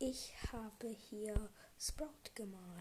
Ich habe hier Sprout gemalt.